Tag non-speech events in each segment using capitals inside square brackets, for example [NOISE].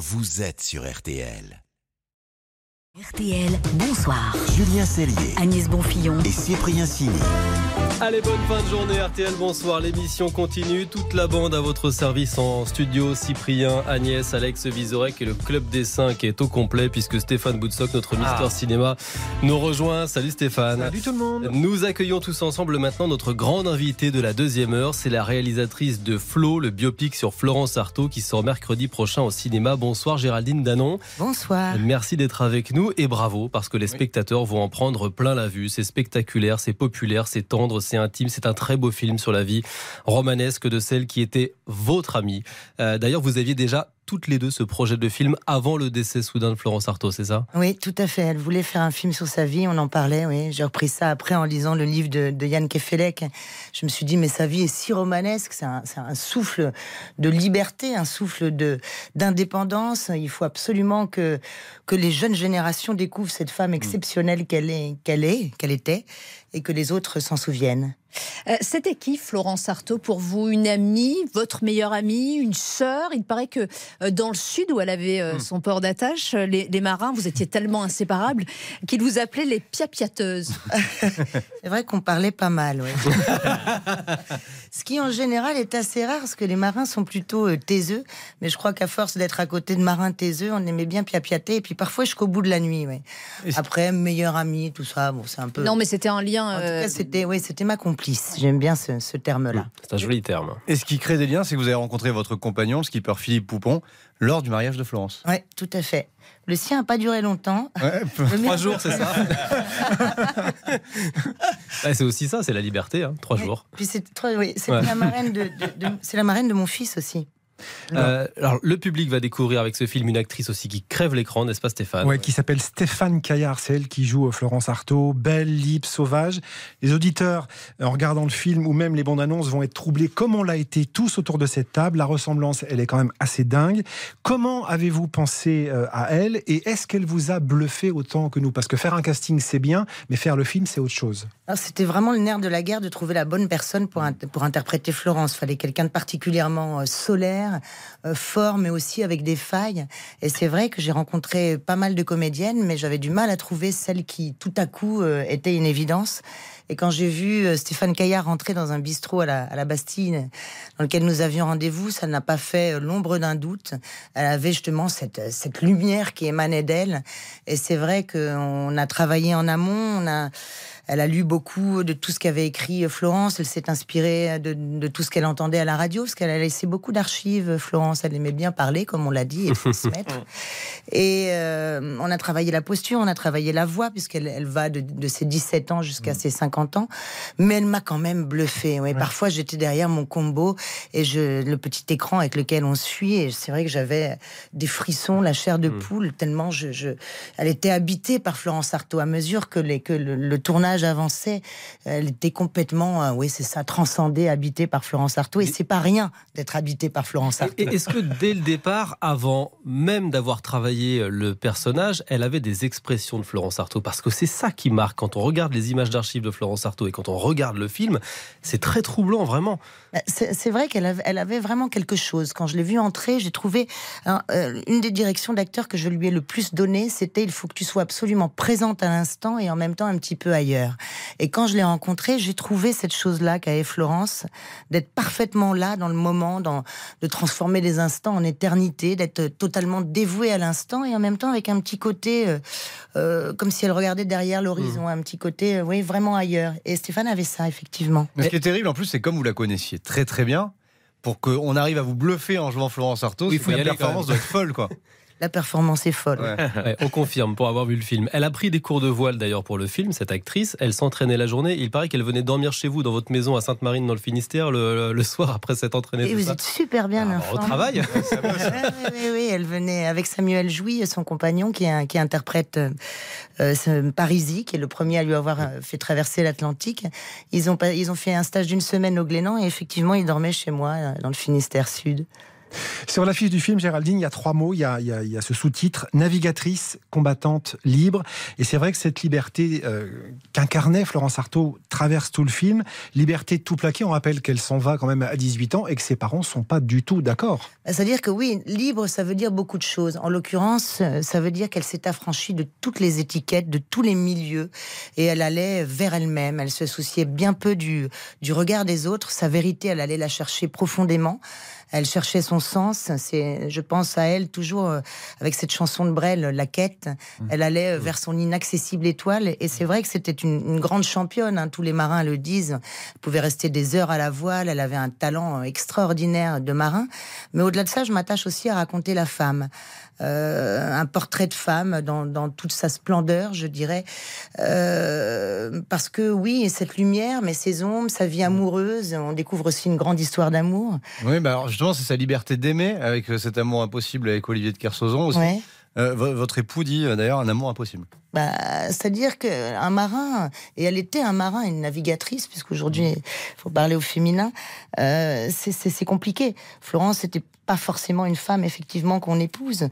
vous êtes sur RTL. RTL, bonsoir. Julien Cellier Agnès Bonfillon. et Cyprien Sini. Allez, bonne fin de journée RTL, bonsoir. L'émission continue. Toute la bande à votre service en studio. Cyprien, Agnès, Alex Vizorek et le Club des 5 est au complet puisque Stéphane Boutsock, notre Mister Cinéma, nous rejoint. Salut Stéphane. Salut tout le monde. Nous accueillons tous ensemble maintenant notre grande invitée de la deuxième heure. C'est la réalisatrice de Flo, le biopic sur Florence Artaud qui sort mercredi prochain au cinéma. Bonsoir Géraldine Danon. Bonsoir. Merci d'être avec nous et bravo parce que les spectateurs vont en prendre plein la vue. C'est spectaculaire, c'est populaire, c'est tendre, c'est intime. C'est un très beau film sur la vie romanesque de celle qui était votre amie. Euh, D'ailleurs, vous aviez déjà toutes les deux ce projet de film avant le décès soudain de Florence Artaud, c'est ça? Oui, tout à fait. Elle voulait faire un film sur sa vie, on en parlait, oui. J'ai repris ça après en lisant le livre de, de Yann Kefelec. Je me suis dit, mais sa vie est si romanesque, c'est un, c'est un souffle de liberté, un souffle de d'indépendance. Il faut absolument que, que les jeunes générations découvrent cette femme exceptionnelle qu'elle est, qu'elle est, qu'elle était, et que les autres s'en souviennent. Euh, C'était qui Florence Artaud pour vous? Une amie, votre meilleure amie, une sœur? Il paraît que euh, dans le sud où elle avait euh, son port d'attache, les, les marins, vous étiez tellement inséparables qu'ils vous appelaient les piapiateuses. [LAUGHS] C'est vrai qu'on parlait pas mal, ouais. [LAUGHS] Ce qui en général est assez rare, parce que les marins sont plutôt euh, taiseux. Mais je crois qu'à force d'être à côté de marins taiseux, on aimait bien piapiater. Et puis parfois jusqu'au bout de la nuit, ouais. Après, meilleur ami, tout ça, bon, c'est un peu. Non, mais c'était un lien. En tout euh, cas, c'était, oui, c'était ma complice. J'aime bien ce, ce terme-là. C'est un joli terme. Et ce qui crée des liens, c'est que vous avez rencontré votre compagnon, le skipper Philippe Poupon, lors du mariage de Florence. Ouais, tout à fait. Le sien n'a pas duré longtemps. Ouais, [LAUGHS] Trois jours, c'est ça [LAUGHS] Ouais, C'est aussi ça, c'est la liberté, hein, trois Ouais. jours. Puis c'est oui, Ouais. la marraine de, de- de- [LAUGHS] c'est la marraine de mon fils aussi. Euh, alors, le public va découvrir avec ce film une actrice aussi qui crève l'écran, n'est-ce pas Stéphane Ouais, qui s'appelle Stéphane Caillard, c'est elle qui joue Florence Artaud, belle, libre, sauvage. Les auditeurs, en regardant le film ou même les bandes annonces, vont être troublés comme on l'a été tous autour de cette table. La ressemblance, elle est quand même assez dingue. Comment avez-vous pensé euh, à elle et est-ce qu'elle vous a bluffé autant que nous? Parce que faire un casting, c'est bien, mais faire le film, c'est autre chose. Alors, C'était vraiment le nerf de la guerre de trouver la bonne personne pour, pour interpréter Florence. Fallait quelqu'un de particulièrement euh, solaire, euh, fort, mais aussi avec des failles. Et c'est vrai que j'ai rencontré pas mal de comédiennes, mais j'avais du mal à trouver celle qui, tout à coup, euh, était une évidence. Et quand j'ai vu euh, Stéphane Caillard rentrer dans un bistrot à la, à la Bastille, dans lequel nous avions rendez-vous, ça n'a pas fait euh, l'ombre d'un doute. Elle avait justement cette, cette lumière qui émanait d'elle. Et c'est vrai qu'on a travaillé en amont, on a, elle a lu beaucoup de tout ce qu'avait écrit Florence. Elle s'est inspirée de, de tout ce qu'elle entendait à la radio, parce qu'elle a laissé beaucoup d'archives. Florence, elle aimait bien parler, comme on l'a dit, et transmettre. [LAUGHS] Et euh, on a travaillé la posture, on a travaillé la voix, puisqu'elle elle va de, de ses 17 ans jusqu'à ses 50 ans. Mais elle m'a quand même bluffé. Ouais, Parfois, j'étais derrière mon combo et je, le petit écran avec lequel on suit. Et c'est vrai que j'avais des frissons, la chair de poule, tellement je, je, elle était habitée par Florence Artaud. À mesure que, les, que le, le tournage avançait, elle était complètement, euh, oui, c'est ça, transcendée, habitée par Florence Artaud. Et c'est pas rien d'être habitée par Florence Artaud. Est-ce que dès le départ, avant même d'avoir travaillé le personnage, elle avait des expressions de Florence Artaud? Parce que c'est ça qui marque quand on regarde les images d'archives de Florence Artaud et quand on regarde le film, c'est très troublant, vraiment. Bah, C'est vrai qu'elle avait, elle avait vraiment quelque chose. Quand je l'ai vue entrer, j'ai trouvé euh, une des directions d'acteur que je lui ai le plus donné, c'était il faut que tu sois absolument présente à l'instant et en même temps un petit peu ailleurs. Et quand je l'ai rencontrée, j'ai trouvé cette chose-là qu'avait Florence, d'être parfaitement là dans le moment, dans, de transformer les instants en éternité, d'être totalement dévouée à l'instant et en même temps avec un petit côté, euh, euh, comme si elle regardait derrière l'horizon, un petit côté, oui, vraiment ailleurs. Et Stéphane avait ça, effectivement. Mais ce qui est terrible en plus, c'est comme vous la connaissiez très très bien, pour qu'on arrive à vous bluffer en jouant Florence Artaud, Oui, c'est faut y que la aller quand performance doit être folle quoi. [LAUGHS] La performance est folle. Ouais. [LAUGHS] Ouais, on confirme pour avoir vu le film. Elle a pris des cours de voile d'ailleurs pour le film, cette actrice. Elle s'entraînait la journée. Il paraît qu'elle venait dormir chez vous dans votre maison à Sainte-Marine dans le Finistère le, soir après s'être entraînée. Et vous ça. êtes super bien Ah, informé. au travail. oui, oui, oui, elle venait avec Samuel Jouy, son compagnon, qui, est- qui interprète euh, euh, Parisi, qui est le premier à lui avoir euh, fait traverser l'Atlantique. Ils ont, ils ont fait un stage d'une semaine au Glénan et effectivement, il dormait chez moi, euh, dans le Finistère Sud. Sur l'affiche du film, Géraldine, il y a trois mots. Il y a, il y a- il y a ce sous-titre navigatrice, combattante, libre. Et c'est vrai que cette liberté euh, qu'incarnait Florence Artaud traverse tout le film. Liberté tout plaquer. On rappelle qu'elle s'en va quand même à 18 ans et que ses parents sont pas du tout d'accord. C'est-à-dire que oui, libre, ça veut dire beaucoup de choses. En l'occurrence, euh, ça veut dire qu'elle s'est affranchie de toutes les étiquettes, de tous les milieux, et elle allait vers elle-même. Elle se souciait bien peu du, du regard des autres. Sa vérité, elle allait la chercher profondément. Elle cherchait son sens. C'est, je pense à elle toujours euh, avec cette chanson de Brel, La quête. Elle allait euh, vers son inaccessible étoile. Et c'est vrai que c'était une, une grande championne. hein. Tous les marins le disent. Elle pouvait rester des heures à la voile. Elle avait un talent euh, extraordinaire de marin. Mais au-delà de ça, je m'attache aussi à raconter la femme. Euh, un portrait de femme dans, dans toute sa splendeur, je dirais. Euh, parce que oui, cette lumière, mais ces ombres, sa vie amoureuse, on découvre aussi une grande histoire d'amour. Oui, bah alors justement, c'est sa liberté d'aimer, avec euh, cet amour impossible avec Olivier de Kersauzon aussi. Ouais. Euh, vo- votre époux dit euh, d'ailleurs un amour impossible. Bah, C'est-à-dire qu'un marin, et elle était un marin, une navigatrice, puisqu'aujourd'hui, il faut parler au féminin, euh, c'est- compliqué. Florence n'était pas forcément une femme, effectivement, qu'on épouse,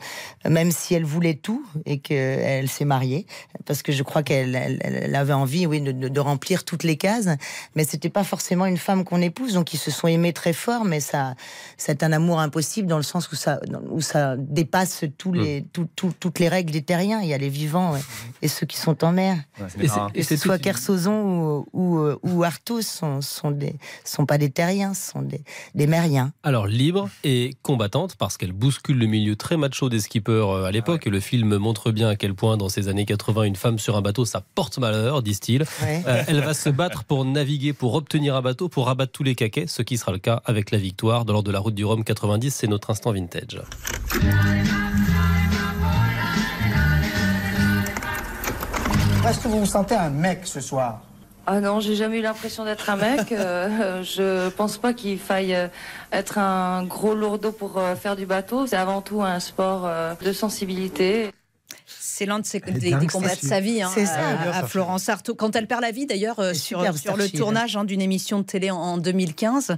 même si elle voulait tout et qu'elle s'est mariée, parce que je crois qu'elle elle- elle avait envie oui, de, remplir toutes les cases, mais c'était pas forcément une femme qu'on épouse, donc ils se sont aimés très fort, mais ça, c'est un amour impossible dans le sens où ça, où ça dépasse tous les, tout- tout- toutes les règles des terriens. Il y a les vivants ouais, et ceux qui sont en mer. Et c'est- Que ce soit Kersozon ou, ou, ou Arthos, sont, sont, des, sont pas des terriens, sont des, des mériens. Alors libre et combattante parce qu'elle bouscule le milieu très macho des skippers euh, à l'époque et le film montre bien à quel point dans ces années 80 une femme sur un bateau ça porte malheur disent-ils. Ouais. Euh, elle va se battre pour naviguer, pour obtenir un bateau, pour abattre tous les caquets, ce qui sera le cas avec la victoire lors de la route du Rhum 90, c'est notre instant vintage. Est-ce que vous vous sentez un mec ce soir? Ah non, j'ai jamais eu l'impression d'être un mec. Euh, [LAUGHS] je pense pas qu'il faille euh, être un gros lourdeau pour euh, faire du bateau. C'est avant tout un sport euh, de sensibilité. C'est l'un de ses, des, dingue, des combats de sa vie hein, C'est ça, à-. Florence Artaud. Quand elle perd la vie, d'ailleurs, euh, sur, le tournage hein, d'une émission de télé en, en 2015,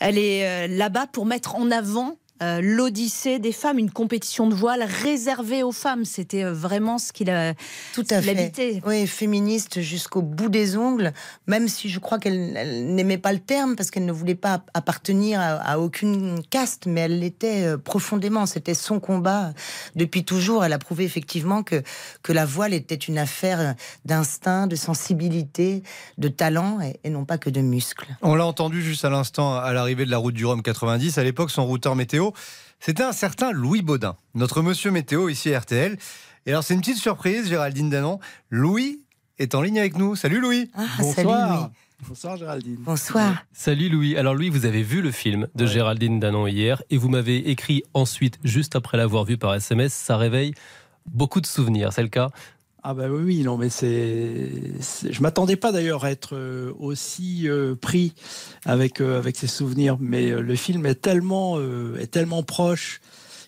elle est euh, là-bas pour mettre en avant euh, l'Odyssée des femmes, une compétition de voile réservée aux femmes. C'était euh, vraiment ce qu'il a Tout à fait. Oui, féministe jusqu'au bout des ongles, même si je crois qu'elle elle n'aimait pas le terme parce qu'elle ne voulait pas appartenir à, à aucune caste, mais elle l'était euh, profondément. C'était son combat depuis toujours. Elle a prouvé effectivement que, que la voile était une affaire d'instinct, de sensibilité, de talent et, et non pas que de muscles. On l'a entendu juste à l'instant à l'arrivée de la route du Rhum 90. À l'époque, son routeur météo, c'était un certain Louis Baudin, notre monsieur météo ici à RTL. Et alors, c'est une petite surprise, Géraldine Danon. Louis est en ligne avec nous. Salut Louis. Ah, salut Louis. Bonsoir Géraldine. Bonsoir. Salut Louis. Alors Louis, vous avez vu le film de Géraldine Danon hier et vous m'avez écrit ensuite, juste après l'avoir vu par SMS, ça réveille beaucoup de souvenirs. C'est le cas Ah bah oui, non mais c'est... Je m'attendais pas d'ailleurs à être euh, aussi euh, pris avec, euh, avec ces souvenirs, mais le film est tellement, est tellement proche.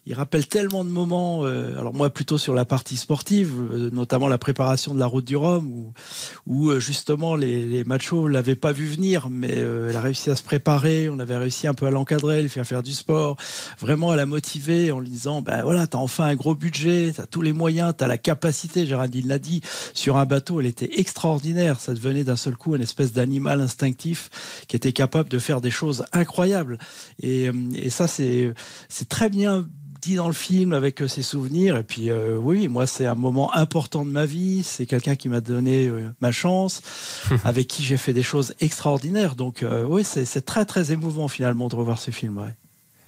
Il rappelle tellement de moments, euh, alors moi plutôt sur la partie sportive, euh, notamment la préparation de la route du Rhum, où, euh, justement les, les machos l'avaient pas vu venir, mais elle a réussi à se préparer, on avait réussi un peu à l'encadrer, lui faire faire du sport, vraiment à la motiver en lui disant, ben voilà, t'as enfin un gros budget, t'as tous les moyens, t'as la capacité, Géraldine l'a dit, sur un bateau, elle était extraordinaire, ça devenait d'un seul coup une espèce d'animal instinctif qui était capable de faire des choses incroyables. Et, ça, c'est très bien dit dans le film avec euh, ses souvenirs. Et puis, euh, oui, moi, c'est un moment important de ma vie. C'est quelqu'un qui m'a donné euh, ma chance, [LAUGHS] avec qui j'ai fait des choses extraordinaires. Donc, euh, oui, c'est c'est très, très émouvant finalement de revoir ce film. ouais.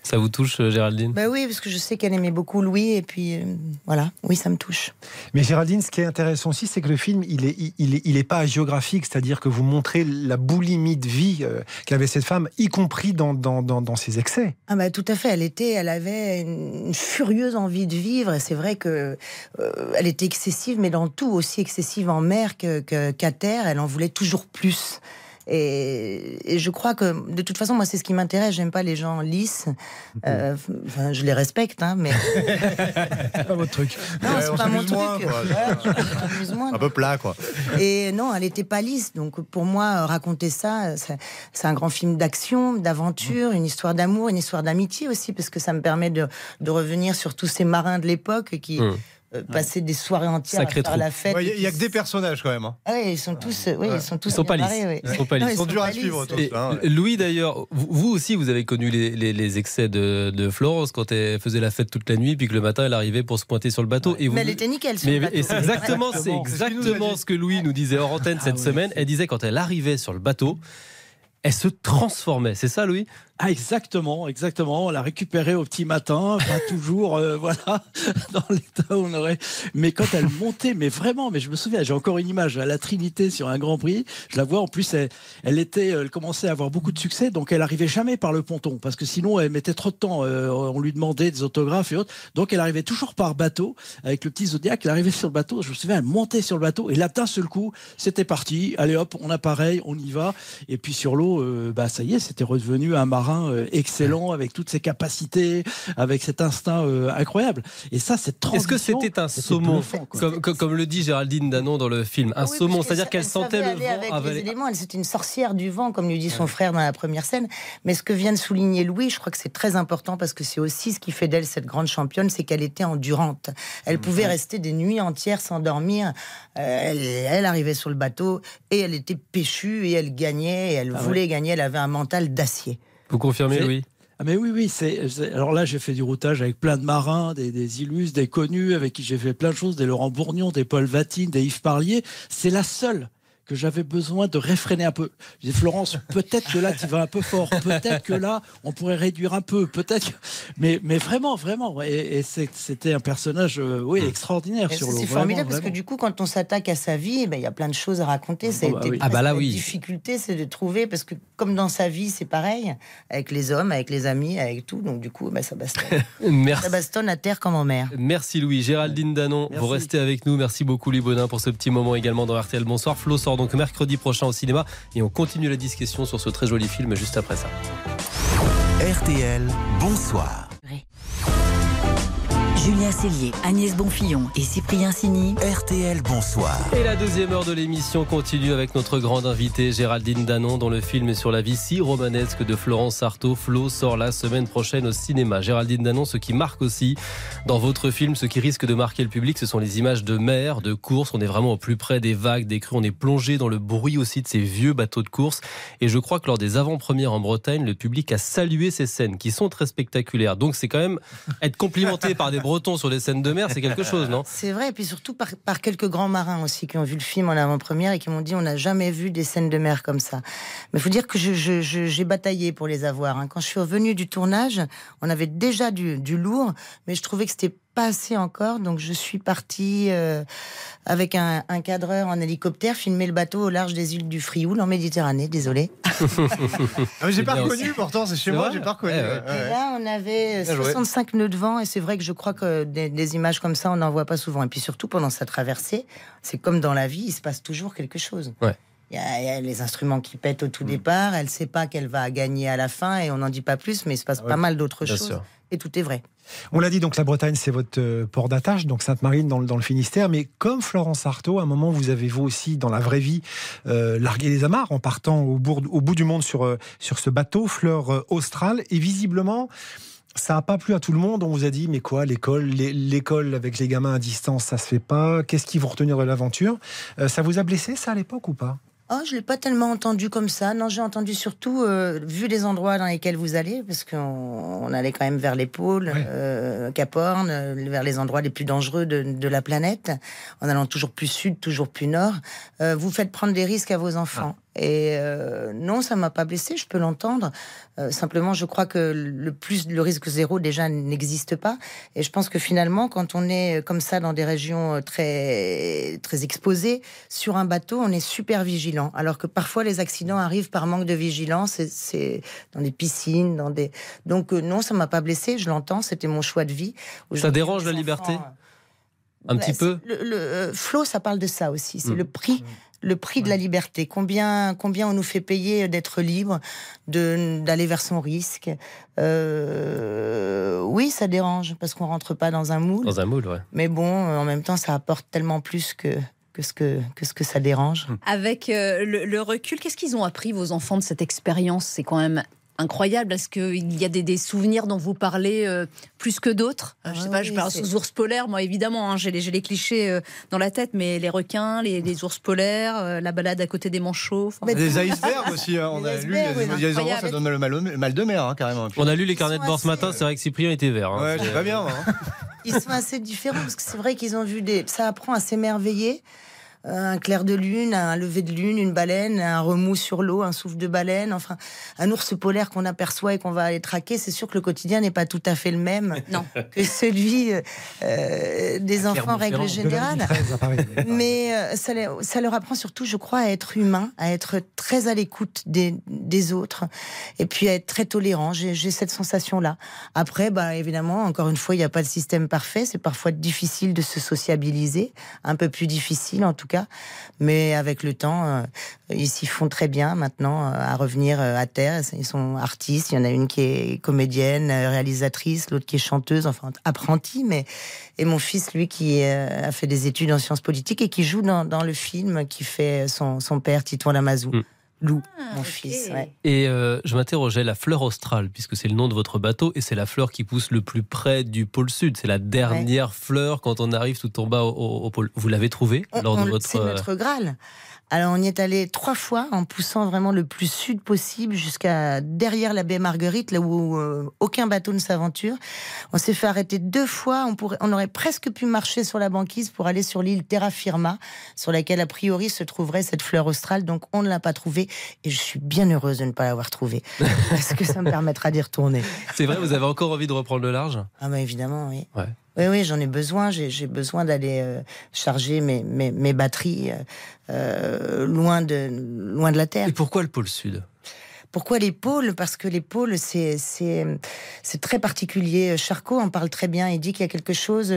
Ça vous touche, euh, Géraldine Bah oui, parce que je sais qu'elle aimait beaucoup Louis et puis euh, voilà, oui, ça me touche. Mais Géraldine, ce qui est intéressant aussi, c'est que le film, il est, il est, il est pas géographique, c'est-à-dire que vous montrez la boulimie de vie euh, qu'avait cette femme, y compris dans, dans, dans, dans ses excès. Ah bah tout à fait, elle était, elle avait une, furieuse envie de vivre et c'est vrai que euh, elle était excessive, mais dans tout aussi excessive en mer que que- qu'à terre. Elle en voulait toujours plus. Et, et je crois que de toute façon, moi, c'est ce qui m'intéresse. J'aime pas les gens lisses. Euh, enfin, je les respecte, hein, mais C'est [LAUGHS] pas votre truc. non, Ouais, c'est pas mon truc. moins, moins. Un peu plat, quoi. Et non, elle n'était pas lisse. Donc pour moi, raconter ça, ça- c'est un grand film d'action, d'aventure, une histoire d'amour, une histoire d'amitié aussi, parce que ça me permet de, de revenir sur tous ces marins de l'époque qui Hum. Euh, passaient des soirées entières Sacré à faire la fête. Il n'y a que des personnages, quand même. hein. Ah oui, ils sont tous, euh, oui, ils sont tous Ils sont pas lisses. Ils sont pas lisses. Ils sont durs à suivre, hein, ouais. Louis d'ailleurs, vous, aussi vous avez connu les, les- les excès de, de Florence quand elle faisait la fête toute la nuit puis que le matin elle arrivait pour se pointer sur le bateau. Et vous, Mais elle était nickel sur Mais- le bateau. et c'est exactement, c'est exactement ce que Louis nous disait hors antenne cette oui. semaine. Elle disait quand elle arrivait sur le bateau, elle se transformait. C'est ça, Louis? Ah, exactement, exactement. On l'a récupéré au petit matin, pas [LAUGHS] toujours, euh, voilà, [LAUGHS] dans l'état où on aurait. Mais quand elle montait, mais vraiment, mais je me souviens, j'ai encore une image à la Trinité sur un Grand Prix. Je la vois. En plus, elle, elle était, elle commençait à avoir beaucoup de succès, donc elle arrivait jamais par le ponton, parce que sinon elle mettait trop de temps. Euh, on lui demandait des autographes et autres. Donc elle arrivait toujours par bateau avec le petit Zodiac. Elle arrivait sur le bateau. Je me souviens, elle montait sur le bateau et là d'un seul coup, c'était parti. Allez hop, on a pareil, on y va. Et puis sur l'eau, euh, bah ça y est, c'était redevenu un marin euh, excellent avec toutes ses capacités, avec cet instinct euh, incroyable. Et ça, cette Est-ce que transition, c'était un saumon, comme, comme- comme le dit Géraldine Danon dans le film, un Ah oui, saumon, c'est-à-dire qu'elle elle sentait le vent avec avaler. les éléments. Elle c'était une sorcière du vent, comme lui dit son frère dans la première scène. Mais ce que vient de souligner Louis, je crois que c'est très important parce que c'est aussi ce qui fait d'elle cette grande championne, c'est qu'elle était endurante. Elle Mmh. pouvait rester des nuits entières sans dormir. Euh, elle, elle arrivait sur le bateau et elle était péchue et elle gagnait et elle Ah voulait gagner. Elle avait un mental d'acier. Vous confirmez, Louis Ah mais oui, oui, c'est. c'est- Alors là, j'ai fait du routage avec plein de marins, des, des illustres, des connus, avec qui j'ai fait plein de choses, des Laurent Bourgnon, des Paul Vatine, des Yves Parlier. C'est la seule que j'avais besoin de réfréner un peu. Je disais, Florence, peut-être que là, tu vas un peu fort. Peut-être que là, on pourrait réduire un peu. Peut-être. que- [LAUGHS] Mais, mais vraiment, vraiment. Et, et c'est- c'était un personnage, euh, oui, extraordinaire Et sur l'eau. C'est Vraiment, formidable parce que du coup, quand on s'attaque à sa vie, eh ben, il y a plein de choses à raconter. Ça a bah été oui. Ah bah là, oui. La difficulté, c'est de trouver, parce que comme dans sa vie, c'est pareil, avec les hommes, avec les amis, avec tout. Donc du coup, ben, ça bastonne. [LAUGHS] Merci. ça bastonne à terre comme en mer. Merci Louis. Géraldine Danon, Merci. vous restez avec nous. Merci beaucoup Louis Bonin pour ce petit moment également dans RTL Bonsoir. Flo sort donc mercredi prochain au cinéma et on continue la discussion sur ce très joli film juste après ça. RTL, bonsoir. Julien Cellier, Agnès Bonfillon et Cyprien Sini. RTL, bonsoir. Et la deuxième heure de l'émission continue avec notre grande invitée Géraldine Danon dont le film est sur la vie si romanesque de Florence Artaud. Flo sort la semaine prochaine au cinéma. Géraldine Danon, ce qui marque aussi dans votre film, ce qui risque de marquer le public, ce sont les images de mer, de course. On est vraiment au plus près des vagues, des crues. On est plongé dans le bruit aussi de ces vieux bateaux de course. Et je crois que lors des avant-premières en Bretagne, le public a salué ces scènes qui sont très spectaculaires. Donc c'est quand même être complimenté par des Bretons sur des scènes de mer, c'est quelque chose, non [LAUGHS] C'est vrai, et puis surtout par, quelques grands marins aussi qui ont vu le film en avant-première et qui m'ont dit on n'a jamais vu des scènes de mer comme ça. Mais il faut dire que j'ai bataillé pour les avoir. hein. Quand je suis revenue du tournage, on avait déjà du, du lourd, mais je trouvais que c'était pas assez encore, donc je suis partie euh, avec un, un cadreur en hélicoptère filmer le bateau au large des îles du Frioul en Méditerranée. Désolé. [LAUGHS] Ah, j'ai pas bien reconnu, pourtant, c'est chez moi, j'ai pas reconnu. Ouais, ouais. ouais, ouais. Et là, on avait Bien joué. 65 nœuds de vent, et c'est vrai que je crois que des, des images comme ça, on n'en voit pas souvent. Et puis surtout, pendant sa traversée, c'est comme dans la vie, il se passe toujours quelque chose. Ouais. Il y, a, il y a les instruments qui pètent au tout départ, elle sait pas qu'elle va gagner à la fin, et on n'en dit pas plus, mais il se passe pas mal d'autres choses. sûr. Et tout est vrai. On l'a dit, donc la Bretagne, c'est votre euh, port d'attache, donc Sainte-Marine dans, le- dans le Finistère. Mais comme Florence Artaud, à un moment, vous avez vous aussi, dans la vraie vie, euh, largué les amarres en partant au, bourg- au bout du monde sur, euh, sur ce bateau, Fleur euh, Austral. Et visiblement, ça n'a pas plu à tout le monde. On vous a dit, mais quoi, l'école, l'é- l'école avec les gamins à distance, ça se fait pas. Qu'est-ce qu'ils vont retenir de l'aventure? Euh, Ça vous a blessé, ça, à l'époque ou pas? Oh, je l'ai pas tellement entendu comme ça. Non, j'ai entendu surtout, euh, vu les endroits dans lesquels vous allez, parce qu'on on allait quand même vers les pôles, euh, Cap Horn, euh, vers les endroits les plus dangereux de, de la planète, en allant toujours plus sud, toujours plus nord. Euh, vous faites prendre des risques à vos enfants. Et euh, non, ça m'a pas blessé, je peux l'entendre. Euh, simplement, je crois que le plus, le risque zéro déjà n'existe pas. Et je pense que finalement, quand on est comme ça dans des régions euh, très très exposées, sur un bateau, on est super vigilant. Alors que parfois, les accidents arrivent par manque de vigilance. C'est dans des piscines, dans des. Donc euh, non, ça m'a pas blessé. Je l'entends. C'était mon choix de vie. Aujourd'hui, dérange la liberté enfants, Un petit peu Le, le, euh, Flo, ça parle de ça aussi. C'est Mm. le prix le prix de la liberté. Combien, combien on nous fait payer d'être libre, de d'aller vers son risque. Euh, oui, ça dérange parce qu'on rentre pas dans un moule. Dans un moule, ouais. Mais bon, en même temps, ça apporte tellement plus que que ce que, que, ce que ça dérange. Avec euh, le, le recul, qu'est-ce qu'ils ont appris, vos enfants, de cette expérience? C'est quand même incroyable. Est-ce qu'il y a des, des, souvenirs dont vous parlez euh, plus que d'autres? Euh, Je sais Ah pas, je parle aux ours polaires, moi évidemment, hein, j'ai les, les clichés euh, dans la tête, mais les requins, les, les ours polaires, euh, la balade à côté des manchots. enfin, Des icebergs aussi, hein, on Les a lu. icebergs, Il y a oui, des endroits, incroyable. ça donne le mal, de mer, hein, carrément. On a lu les carnets de bord ce matin, c'est vrai que Cyprien était vert. hein. Ouais, C'est- j'ai pas bien. hein. Ils sont assez différents parce que c'est vrai qu'ils ont vu des. Ça apprend à s'émerveiller. Un clair de lune, un lever de lune, une baleine, un remous sur l'eau, un souffle de baleine, enfin un ours polaire qu'on aperçoit et qu'on va aller traquer. C'est sûr que le quotidien n'est pas tout à fait le même [LAUGHS] Non. [LAUGHS] que celui euh, des enfants en règle générale. [LAUGHS] Mais euh, ça, leur apprend surtout, je crois, à être humain, à être très à l'écoute des, des autres, et puis à être très tolérant. J'ai j'ai cette sensation-là. Après, bah, évidemment, encore une fois, il n'y a pas de système parfait. C'est parfois difficile de se sociabiliser, un peu plus difficile en tout Mais avec le temps, euh, ils s'y font très bien maintenant euh, à revenir euh, à terre. Ils sont artistes. Il y en a une qui est comédienne, réalisatrice, l'autre qui est chanteuse, enfin apprentie, mais et mon fils, lui, qui a fait des études en sciences politiques et qui joue dans, le film qui fait son, son père, Titouan Lamazou. Mm. Lou, mon ok. fils. ouais. Et euh, je m'interrogeais, la fleur australe, puisque c'est le nom de votre bateau, et c'est la fleur qui pousse le plus près du pôle sud. C'est la dernière fleur quand on arrive tout en bas au, au- au pôle. Vous l'avez trouvée lors on- de votre. C'est notre Graal. Alors on y est allé trois fois en poussant vraiment le plus sud possible jusqu'à derrière la baie Marguerite, là où euh, aucun bateau ne s'aventure. On s'est fait arrêter deux fois. On, pourrait, on aurait presque pu marcher sur la banquise pour aller sur l'île Terra Firma, sur laquelle a priori se trouverait cette fleur australe. Donc on ne l'a pas trouvée et je suis bien heureuse de ne pas l'avoir trouvée [LAUGHS] parce que ça me permettra d'y retourner. C'est vrai, vous avez encore envie de reprendre le large? Ah bah évidemment, oui. Ouais. Oui, oui, j'en ai besoin. J'ai besoin d'aller euh, charger mes, mes, mes batteries euh, euh, loin, de, loin de la Terre. Et pourquoi le pôle sud? Pourquoi les pôles? Parce que les pôles, c'est très particulier. Charcot en parle très bien. Il dit qu'il y a quelque chose,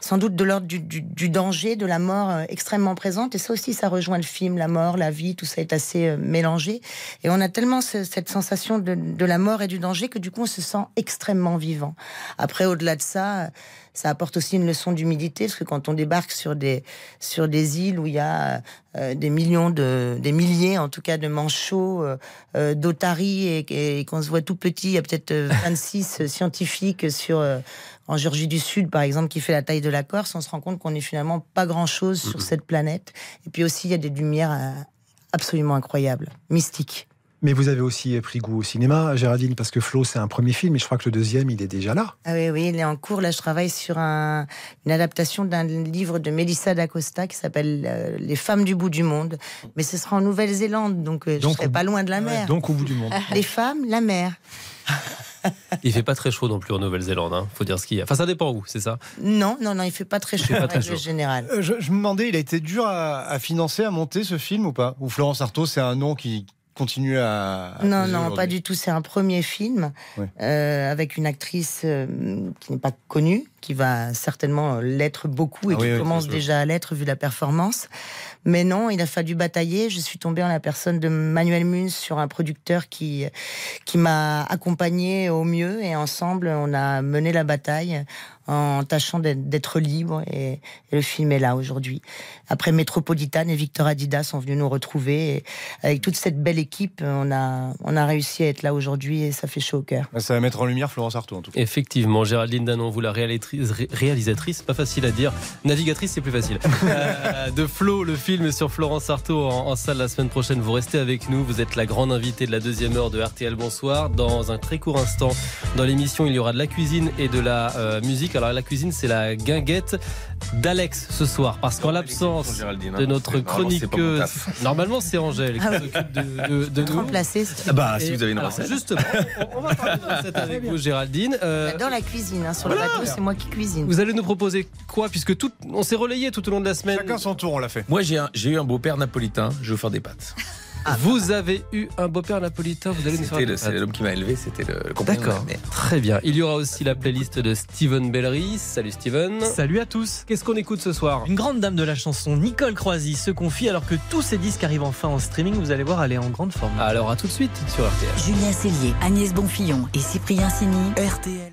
sans doute de l'ordre du, du, du danger, de la mort euh, extrêmement présente. Et ça aussi, ça rejoint le film, la mort, la vie, tout ça est assez euh, mélangé. Et on a tellement ce- cette sensation de, de la mort et du danger que du coup, on se sent extrêmement vivant. Après, au-delà de ça, ça apporte aussi une leçon d'humilité, parce que quand on débarque sur des sur des îles où il y a euh, des millions de des milliers en tout cas de manchots euh, euh, d'otaries et, et qu'on se voit tout petit, il y a peut-être euh, [LAUGHS] 26 scientifiques sur euh, en Géorgie du Sud par exemple qui fait la taille de la Corse, on se rend compte qu'on est finalement pas grand-chose sur cette planète. Et puis aussi il y a des lumières euh, absolument incroyables, mystiques. Mais vous avez aussi pris goût au cinéma, Géraldine, parce que Flo, c'est un premier film, et je crois que le deuxième, il est déjà là. Ah oui, oui, il est en cours. Là, je travaille sur un- une adaptation d'un livre de Melissa d'Acosta qui s'appelle euh, Les femmes du bout du monde. Mais ce sera en Nouvelle-Zélande, donc, euh, je Donc, serai au- pas loin de la mer. Donc au bout du monde. [LAUGHS] Les femmes, la mer. [LAUGHS] Il fait pas très chaud non plus en Nouvelle-Zélande, hein, faut dire ce qu'il y a. Enfin, ça dépend où, c'est ça? Non, non, non, il fait pas très chaud pas en très règle chaud. générale. Euh, Je, je me demandais, il a été dur à, à financer, à monter ce film ou pas? Ou Florence Artaud, c'est un nom qui continue à. à Non, non, pas du tout. C'est un premier film Ouais. euh, avec une actrice euh, qui n'est pas connue, qui va certainement l'être beaucoup et Ah qui oui, commence déjà à l'être vu la performance. Mais non, il a fallu batailler. Je suis tombée en la personne de Manuel Munz sur un producteur qui qui m'a accompagnée au mieux et ensemble on a mené la bataille en tâchant d'être libre et, et le film est là aujourd'hui. Après Métropolitane et Victor Adidas sont venus nous retrouver et avec toute cette belle équipe, on a on a réussi à être là aujourd'hui et ça fait chaud au cœur. Ça va mettre en lumière Florence Artaud en tout cas. Effectivement, Géraldine Danon, vous la réalisatrice, ré- réalisatrice, pas facile à dire, navigatrice c'est plus facile, [LAUGHS] Euh, de Flo, le film sur Florence Artaud en, en salle la semaine prochaine. Vous restez avec nous, vous êtes la grande invitée de la deuxième heure de RTL Bonsoir. Dans un très court instant, dans l'émission, il y aura de la cuisine et de la euh, musique. Alors la cuisine, c'est la guinguette d'Alex ce soir, parce qu'en l'absence de notre chroniqueuse, normalement c'est Angèle qui Ah s'occupe de, de, de nous. Remplacé, c'est- Ah bah, si vous avez une alors, recette. Justement, on, on va parler de recette avec vous, Géraldine. Euh, J'adore la cuisine. hein. Sur le voilà. bateau, c'est moi qui cuisine. vous allez nous proposer quoi Puisque tout, on s'est relayé tout au long de la semaine. Chacun son tour, on l'a fait. Moi, j'ai un- j'ai eu un beau-père napolitain, je vais vous faire des pâtes. vous avez eu un beau-père napolitain, vous allez nous faire C'était le- C'est l'homme qui m'a élevé, c'était le, le D'accord, très bien. Il y aura aussi la playlist de Steven Bellery. Salut Steven. Salut à tous Qu'est-ce qu'on écoute ce soir? Une grande dame de la chanson, Nicole Croisy, se confie alors que tous ses disques arrivent enfin en streaming. Vous allez voir, elle est en grande forme. Alors à tout de suite sur RTL. Julien Cellier, Agnès Bonfillon et Cyprien Sini. RTL.